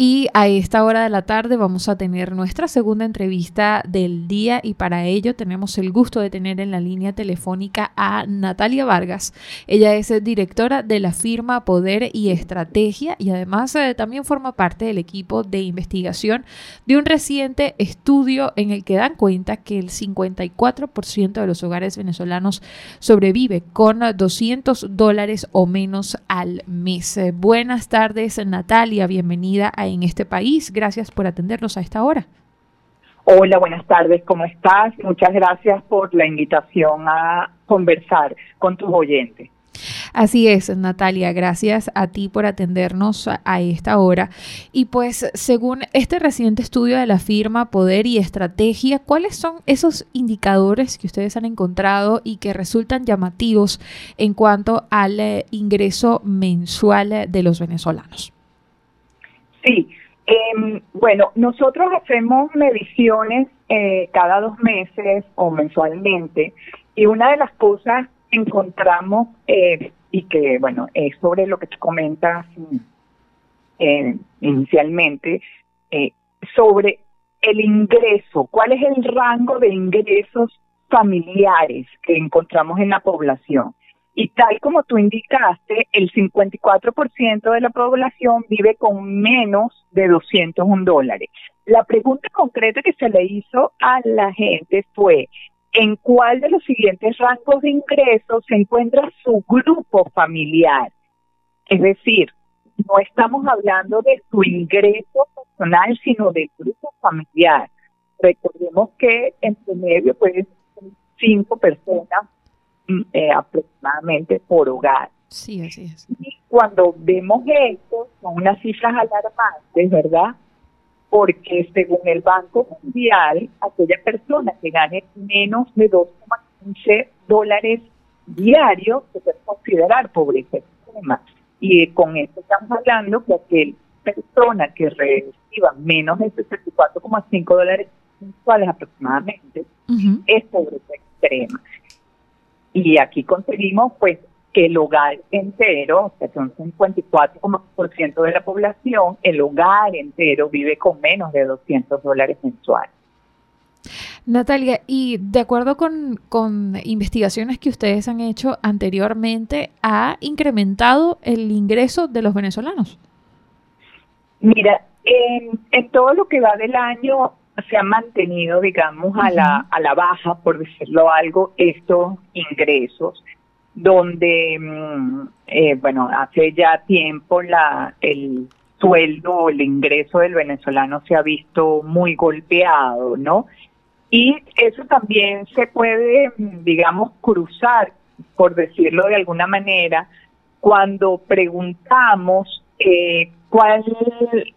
Y a esta hora de la tarde vamos a tener nuestra segunda entrevista del día y para ello tenemos el gusto de tener en la línea telefónica a Natalia Vargas. Ella es directora de la firma Poder y Estrategia y además eh, también forma parte del equipo de investigación de un reciente estudio en el que dan cuenta que el 54% de los hogares venezolanos sobrevive con 200 dólares o menos al mes. Eh, buenas tardes Natalia, bienvenida a en este país. Gracias por atendernos a esta hora. Hola, buenas tardes, ¿cómo estás? Muchas gracias por la invitación a conversar con tus oyentes. Así es, Natalia, gracias a ti por atendernos a, esta hora. Y pues, según este reciente estudio de la firma Poder y Estrategia, ¿cuáles son esos indicadores que ustedes han encontrado y que resultan llamativos en cuanto al eh, ingreso mensual de los venezolanos? Sí, em, bueno, nosotros hacemos mediciones eh, cada dos meses o mensualmente y una de las cosas que encontramos eh, y que, bueno, es sobre lo que te comentas eh, inicialmente, sobre el ingreso, cuál es el rango de ingresos familiares que encontramos en la población. Y tal como tú indicaste, el 54% de la población vive con menos de 201 dólares. La pregunta concreta que se le hizo a la gente fue, ¿en cuál de los siguientes rangos de ingresos se encuentra su grupo familiar? Es decir, no estamos hablando de su ingreso personal, sino del grupo familiar. Recordemos que en promedio ser cinco personas eh, aproximadamente por hogar. Sí, así es. Y cuando vemos esto, son unas cifras alarmantes, ¿verdad? Porque según el Banco Mundial, aquella persona que gane menos de 2,15 dólares diarios se puede considerar pobreza extrema. Y con esto estamos hablando que aquella persona que reciba menos de 64,5 dólares mensuales aproximadamente es pobreza extrema. Y aquí conseguimos pues que el hogar entero, o sea, son 54% de la población, el hogar entero vive con menos de 200 dólares mensuales. Natalia, y de acuerdo con, con, investigaciones que ustedes han hecho anteriormente, ¿ha incrementado el ingreso de los venezolanos? Mira, en, en todo lo que va del año se han mantenido, digamos, a la, a la baja, por decirlo algo, estos ingresos, donde, mm, eh, bueno, hace ya tiempo la, el sueldo, el ingreso del venezolano se ha visto muy golpeado, ¿no? Y eso también se puede, digamos, cruzar, por decirlo de alguna manera, cuando preguntamos eh, ¿Cuál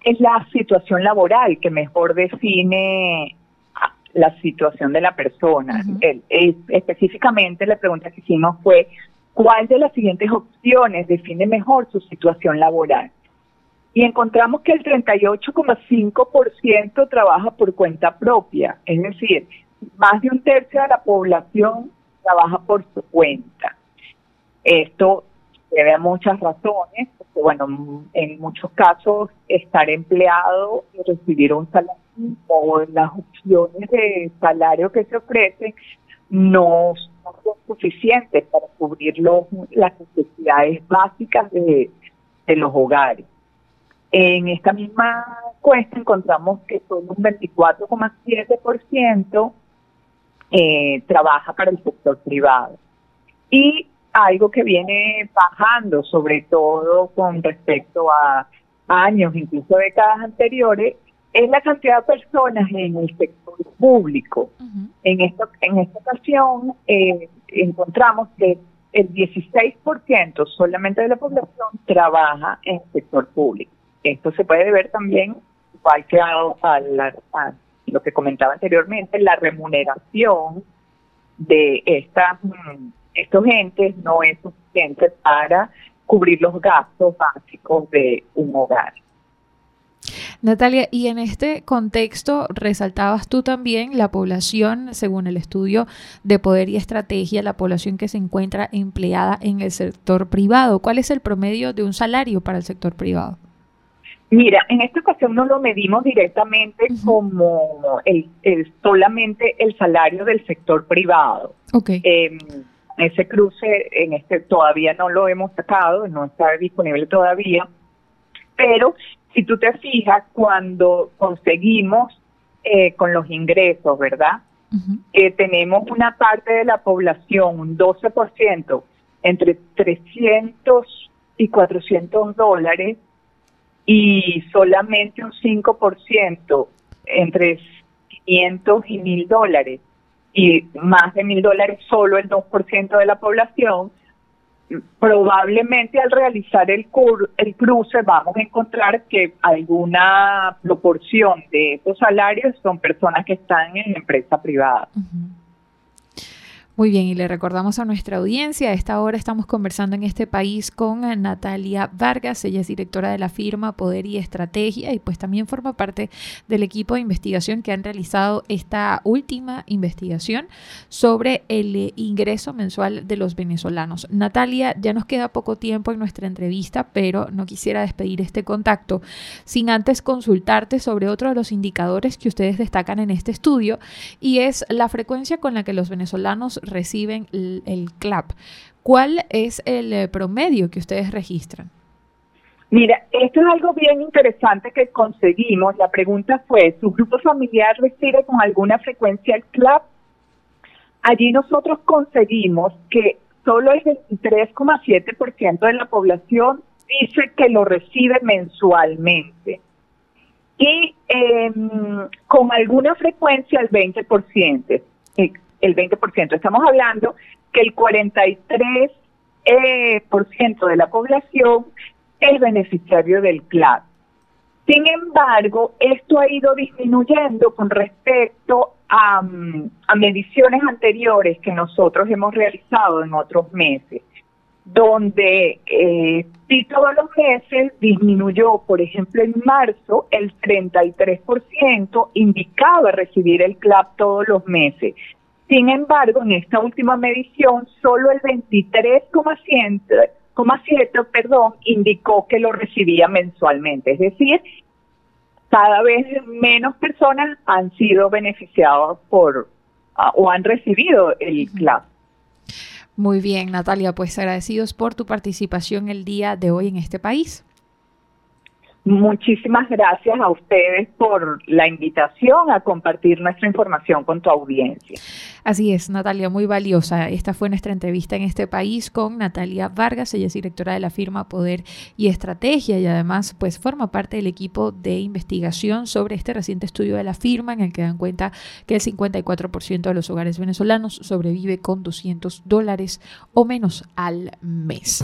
es la situación laboral que mejor define la situación de la persona? específicamente la pregunta que hicimos fue, ¿cuál de las siguientes opciones define mejor su situación laboral? Y encontramos que el 38,5% trabaja por cuenta propia, es decir, más de un tercio de la población trabaja por su cuenta. Esto debe a muchas razones, porque bueno, en muchos casos estar empleado y recibir un salario o las opciones de salario que se ofrecen no son suficientes para cubrir las necesidades básicas de, los hogares. En esta misma encuesta encontramos que solo un 24,7% eh, trabaja para el sector privado. Y algo que viene bajando, sobre todo con respecto a años, incluso décadas anteriores, es la cantidad de personas en el sector público. En esto, en esta ocasión eh, encontramos que el 16% solamente de la población trabaja en el sector público. Esto se puede ver también, igual que a, a lo que comentaba anteriormente, la remuneración de estas estos entes no es suficiente para cubrir los gastos básicos de un hogar. Natalia, y en este contexto resaltabas tú también la población, según el estudio de poder y estrategia, la población que se encuentra empleada en el sector privado. ¿Cuál es el promedio de un salario para el sector privado? Mira, en esta ocasión no lo medimos directamente como el, solamente el salario del sector privado. Okay. Em, ese cruce en este todavía no lo hemos sacado, no está disponible todavía, pero si tú te fijas, cuando conseguimos eh, con los ingresos, ¿verdad? Eh, tenemos una parte de la población, un 12%, entre 300 y 400 dólares y solamente un 5% entre 500 y 1000 dólares y más de 1000 dólares solo el 2% de la población, probablemente al realizar el, el cruce vamos a encontrar que alguna proporción de esos salarios son personas que están en empresa privada. Muy bien, y le recordamos a nuestra audiencia, a esta hora estamos conversando en este país con Natalia Vargas, ella es directora de la firma Poder y Estrategia y pues también forma parte del equipo de investigación que han realizado esta última investigación sobre el ingreso mensual de los venezolanos. Natalia, ya nos queda poco tiempo en nuestra entrevista, pero no quisiera despedir este contacto sin antes consultarte sobre otro de los indicadores que ustedes destacan en este estudio y es la frecuencia con la que los venezolanos reciben el, CLAP. ¿Cuál es el eh, promedio que ustedes registran? Mira, esto es algo bien interesante que conseguimos. La pregunta fue, ¿su grupo familiar recibe con alguna frecuencia el CLAP? Allí nosotros conseguimos que solo el 23,7% de la población dice que lo recibe mensualmente. Y em, con alguna frecuencia el 20% el 20%. Estamos hablando que el 43% eh, por ciento de la población es beneficiario del CLAD. Sin embargo, esto ha ido disminuyendo con respecto a, mm, a mediciones anteriores que nosotros hemos realizado en otros meses donde eh, sí todos los meses disminuyó, por ejemplo, en marzo el 33% indicaba recibir el CLAP todos los meses. Sin embargo, en esta última medición, solo el 23,7 perdón, indicó que lo recibía mensualmente. Es decir, cada vez menos personas han sido beneficiadas por ah, o han recibido el CLAP. Muy bien, Natalia, pues agradecidos por tu participación el día de hoy en este país. Muchísimas gracias a ustedes por la invitación a compartir nuestra información con tu audiencia. Así es, Natalia, muy valiosa. Esta fue nuestra entrevista en este país con Natalia Vargas. Ella es directora de la firma Poder y Estrategia y además pues forma parte del equipo de investigación sobre este reciente estudio de la firma en el que dan cuenta que el 54% de los hogares venezolanos sobrevive con 200 dólares o menos al mes.